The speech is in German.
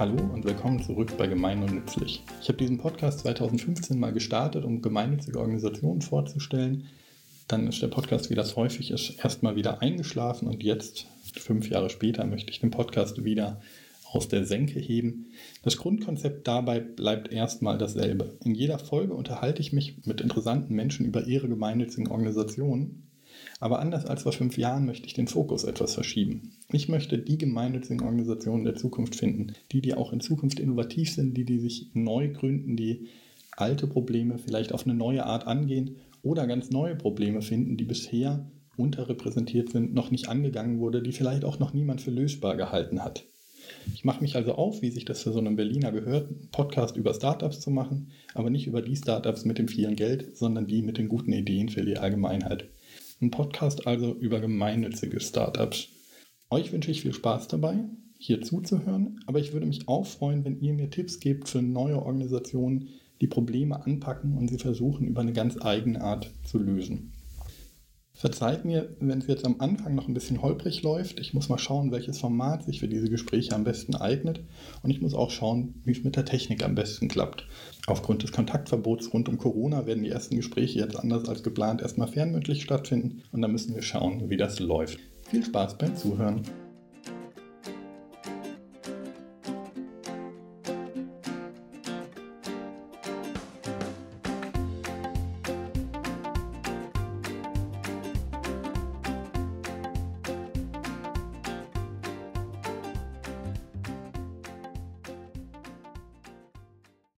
Hallo und willkommen zurück bei Gemein und Nützlich. Ich habe diesen Podcast 2015 mal gestartet, um gemeinnützige Organisationen vorzustellen. Dann ist der Podcast, wie das häufig ist, erstmal wieder eingeschlafen und jetzt, fünf Jahre später, möchte ich den Podcast wieder aus der Senke heben. Das Grundkonzept dabei bleibt erstmal dasselbe. In jeder Folge unterhalte ich mich mit interessanten Menschen über ihre gemeinnützigen Organisationen aber anders als vor fünf Jahren möchte ich den Fokus etwas verschieben. Ich möchte die gemeinnützigen Organisationen der Zukunft finden, die, die auch in Zukunft innovativ sind, die, die sich neu gründen, die alte Probleme vielleicht auf eine neue Art angehen oder ganz neue Probleme finden, die bisher unterrepräsentiert sind, noch nicht angegangen wurde, die vielleicht auch noch niemand für lösbar gehalten hat. Ich mache mich also auf, wie sich das für so einen Berliner gehört, einen Podcast über Startups zu machen, aber nicht über die Startups mit dem vielen Geld, sondern die mit den guten Ideen für die Allgemeinheit. Ein Podcast also über gemeinnützige Startups. Euch wünsche ich viel Spaß dabei, hier zuzuhören, aber ich würde mich auch freuen, wenn ihr mir Tipps gebt für neue Organisationen, die Probleme anpacken und sie versuchen über eine ganz eigene Art zu lösen. Verzeiht mir, wenn es jetzt am Anfang noch ein bisschen holprig läuft. Ich muss mal schauen, welches Format sich für diese Gespräche am besten eignet. Und ich muss auch schauen, wie es mit der Technik am besten klappt. Aufgrund des Kontaktverbots rund um Corona werden die ersten Gespräche jetzt anders als geplant erstmal fernmündlich stattfinden. Und dann müssen wir schauen, wie das läuft. Viel Spaß beim Zuhören.